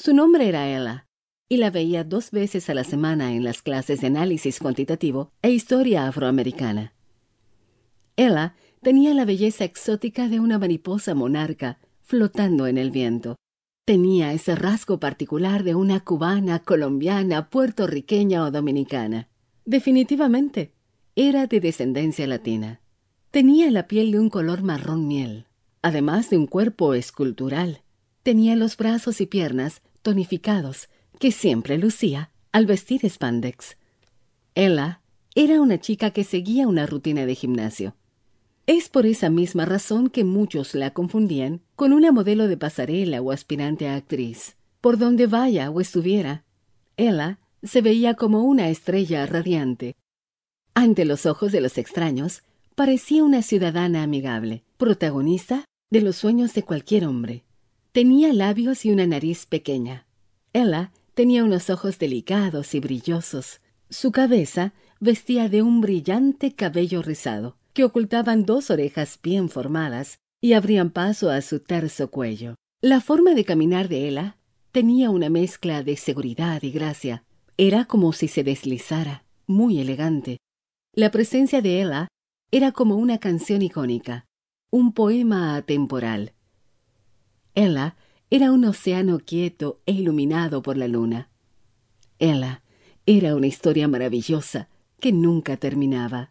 Su nombre era Ella, y la veía dos veces a la semana en las clases de análisis cuantitativo e historia afroamericana. Ella tenía la belleza exótica de una mariposa monarca flotando en el viento. Tenía ese rasgo particular de una cubana, colombiana, puertorriqueña o dominicana. Definitivamente, era de descendencia latina. Tenía la piel de un color marrón miel, además de un cuerpo escultural. Tenía los brazos y piernas tonificados que siempre lucía al vestir spandex. Ella era una chica que seguía una rutina de gimnasio. Es por esa misma razón que muchos la confundían con una modelo de pasarela o aspirante a actriz. Por donde vaya o estuviera, ella se veía como una estrella radiante. Ante los ojos de los extraños, parecía una ciudadana amigable, protagonista de los sueños de cualquier hombre. Tenía labios y una nariz pequeña. Ella tenía unos ojos delicados y brillosos. Su cabeza vestía de un brillante cabello rizado, que ocultaban dos orejas bien formadas y abrían paso a su terso cuello. La forma de caminar de Ella tenía una mezcla de seguridad y gracia. Era como si se deslizara, muy elegante. La presencia de Ella era como una canción icónica, un poema atemporal. Ella era un océano quieto e iluminado por la luna. Ella era una historia maravillosa que nunca terminaba.